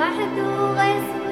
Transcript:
وحده غير